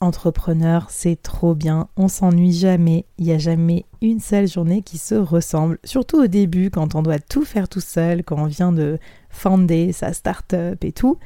Entrepreneur, c'est trop bien, on s'ennuie jamais, il n'y a jamais une seule journée qui se ressemble, surtout au début quand on doit tout faire tout seul, quand on vient de fonder sa start-up et tout.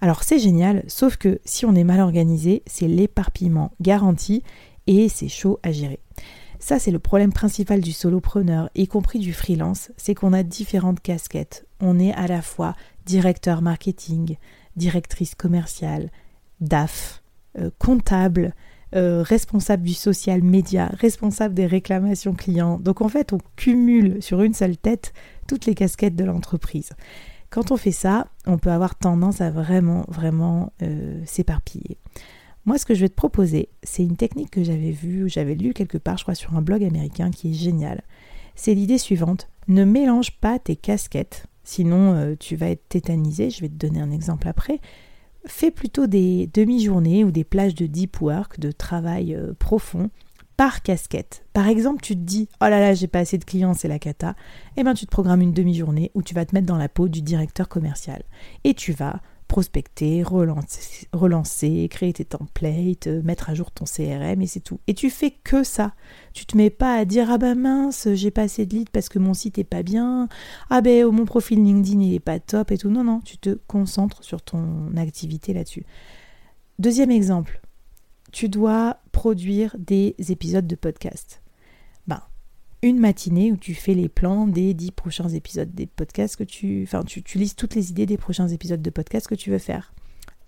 Alors c'est génial, sauf que si on est mal organisé, c'est l'éparpillement garanti et c'est chaud à gérer. Ça, c'est le problème principal du solopreneur, y compris du freelance, c'est qu'on a différentes casquettes. On est à la fois directeur marketing, directrice commerciale, DAF, euh, comptable, euh, responsable du social média, responsable des réclamations clients. Donc en fait, on cumule sur une seule tête toutes les casquettes de l'entreprise. Quand on fait ça, on peut avoir tendance à vraiment, vraiment euh, s'éparpiller. Moi, ce que je vais te proposer, c'est une technique que j'avais vue, j'avais lu quelque part, je crois, sur un blog américain qui est génial. C'est l'idée suivante ne mélange pas tes casquettes, sinon tu vas être tétanisé. Je vais te donner un exemple après fais plutôt des demi-journées ou des plages de deep work, de travail euh, profond, par casquette. Par exemple, tu te dis Oh là là, j'ai pas assez de clients, c'est la cata. Eh bien, tu te programmes une demi-journée où tu vas te mettre dans la peau du directeur commercial. Et tu vas prospecter, relancer, créer tes templates, euh, mettre à jour ton CRM et c'est tout. Et tu fais que ça. Tu te mets pas à dire ah bah mince, j'ai pas assez de leads parce que mon site est pas bien, ah ben mon profil LinkedIn il est pas top et tout. Non non, tu te concentres sur ton activité là-dessus. Deuxième exemple, tu dois produire des épisodes de podcast une matinée où tu fais les plans des dix prochains épisodes des podcasts que tu... Enfin, tu, tu lises toutes les idées des prochains épisodes de podcast que tu veux faire.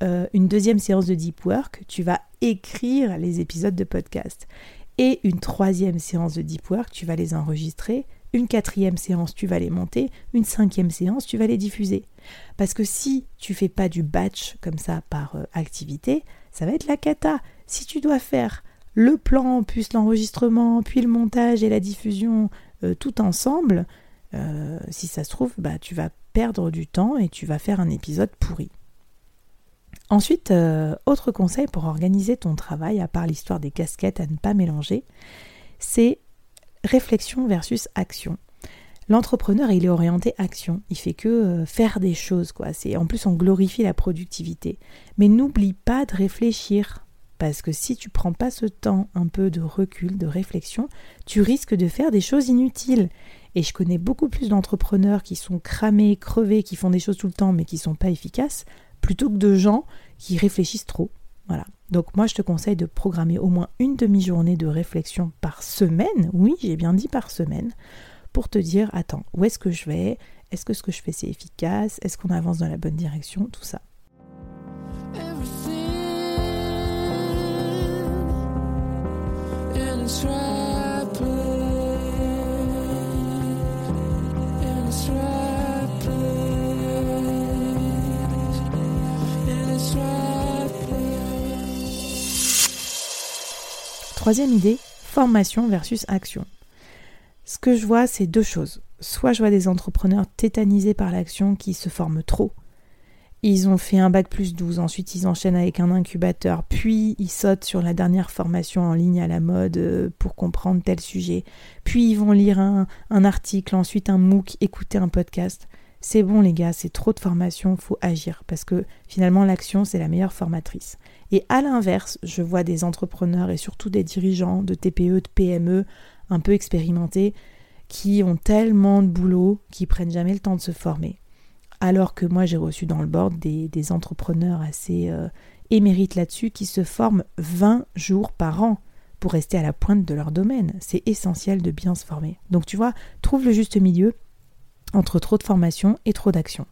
Euh, une deuxième séance de deep work, tu vas écrire les épisodes de podcast. Et une troisième séance de deep work, tu vas les enregistrer. Une quatrième séance, tu vas les monter. Une cinquième séance, tu vas les diffuser. Parce que si tu fais pas du batch comme ça par euh, activité, ça va être la cata. Si tu dois faire le plan, puis l'enregistrement, puis le montage et la diffusion euh, tout ensemble, euh, si ça se trouve, bah, tu vas perdre du temps et tu vas faire un épisode pourri. Ensuite, euh, autre conseil pour organiser ton travail, à part l'histoire des casquettes à ne pas mélanger, c'est réflexion versus action. L'entrepreneur, il est orienté action. Il fait que faire des choses, quoi. En plus on glorifie la productivité. Mais n'oublie pas de réfléchir. Parce que si tu prends pas ce temps un peu de recul, de réflexion, tu risques de faire des choses inutiles. Et je connais beaucoup plus d'entrepreneurs qui sont cramés, crevés, qui font des choses tout le temps mais qui sont pas efficaces, plutôt que de gens qui réfléchissent trop. Voilà. Donc moi je te conseille de programmer au moins une demi-journée de réflexion par semaine. Oui, j'ai bien dit par semaine pour te dire attends, où est-ce que je vais? Est-ce que ce que je fais c'est efficace? Est-ce qu'on avance dans la bonne direction? Tout ça. Troisième idée, formation versus action. Ce que je vois, c'est deux choses. Soit je vois des entrepreneurs tétanisés par l'action qui se forment trop. Ils ont fait un bac plus 12, ensuite ils enchaînent avec un incubateur, puis ils sautent sur la dernière formation en ligne à la mode euh, pour comprendre tel sujet, puis ils vont lire un, article, ensuite un MOOC, écouter un podcast. C'est bon les gars, c'est trop de formation, faut agir, parce que finalement l'action c'est la meilleure formatrice. Et à l'inverse, je vois des entrepreneurs et surtout des dirigeants de TPE, de PME un peu expérimentés qui ont tellement de boulot qu'ils prennent jamais le temps de se former. Alors que moi, j'ai reçu dans le board des, entrepreneurs assez euh, émérites là-dessus qui se forment 20 jours par an pour rester à la pointe de leur domaine. C'est essentiel de bien se former. Donc tu vois, trouve le juste milieu entre trop de formation et trop d'action.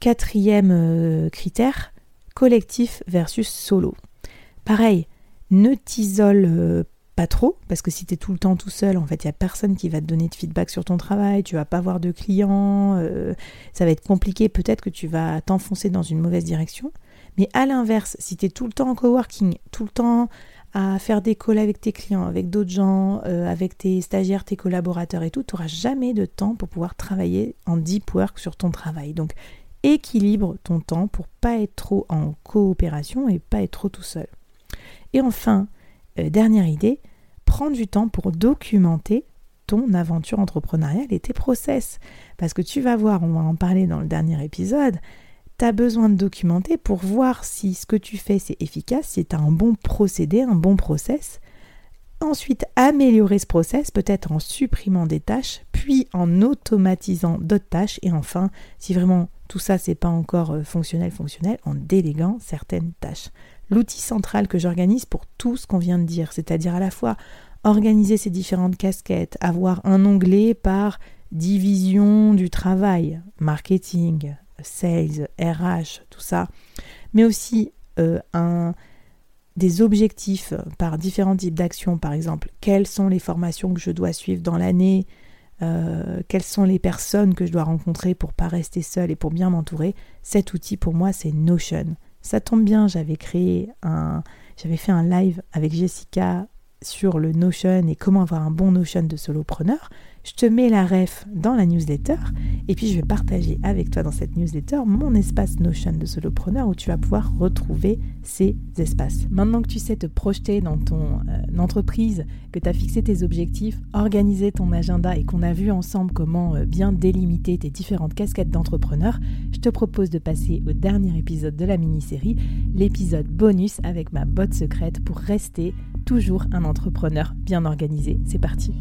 Quatrième euh, critère, collectif versus solo. Pareil, ne t'isole euh, pas trop, parce que si tu es tout le temps tout seul, en fait, il n'y a personne qui va te donner de feedback sur ton travail, tu vas pas avoir de clients, euh, ça va être compliqué, peut-être que tu vas t'enfoncer dans une mauvaise direction. Mais à l'inverse, si tu es tout le temps en coworking, tout le temps à faire des calls avec tes clients, avec d'autres gens, euh, avec tes stagiaires, tes collaborateurs et tout, tu n'auras jamais de temps pour pouvoir travailler en deep work sur ton travail. Donc équilibre ton temps pour pas être trop en coopération et pas être trop tout seul. Et enfin, euh, dernière idée, prends du temps pour documenter ton aventure entrepreneuriale et tes process. Parce que tu vas voir, on va en parler dans le dernier épisode, tu as besoin de documenter pour voir si ce que tu fais c'est efficace, si tu as un bon procédé, un bon process. Ensuite, améliorer ce process, peut-être en supprimant des tâches, puis en automatisant d'autres tâches. Et enfin, si vraiment tout ça c'est pas encore euh, fonctionnel, fonctionnel, en déléguant certaines tâches l'outil central que j'organise pour tout ce qu'on vient de dire, c'est-à-dire à la fois organiser ces différentes casquettes, avoir un onglet par division du travail, marketing, sales, RH, tout ça, mais aussi euh, des objectifs par différents types d'actions, par exemple, quelles sont les formations que je dois suivre dans l'année, euh, quelles sont les personnes que je dois rencontrer pour pas rester seule et pour bien m'entourer, cet outil pour moi c'est Notion. Ça tombe bien, j'avais créé un, j'avais fait un live avec Jessica sur le Notion et comment avoir un bon Notion de solopreneur. Je te mets la ref dans la newsletter et puis je vais partager avec toi dans cette newsletter mon espace Notion de solopreneur où tu vas pouvoir retrouver ces espaces. Maintenant que tu sais te projeter dans ton euh, entreprise, que tu as fixé tes objectifs, organisé ton agenda et qu'on a vu ensemble comment euh, bien délimiter tes différentes casquettes d'entrepreneur, je te propose de passer au dernier épisode de la mini-série, l'épisode bonus avec ma botte secrète pour rester toujours un entrepreneur bien organisé. C'est parti.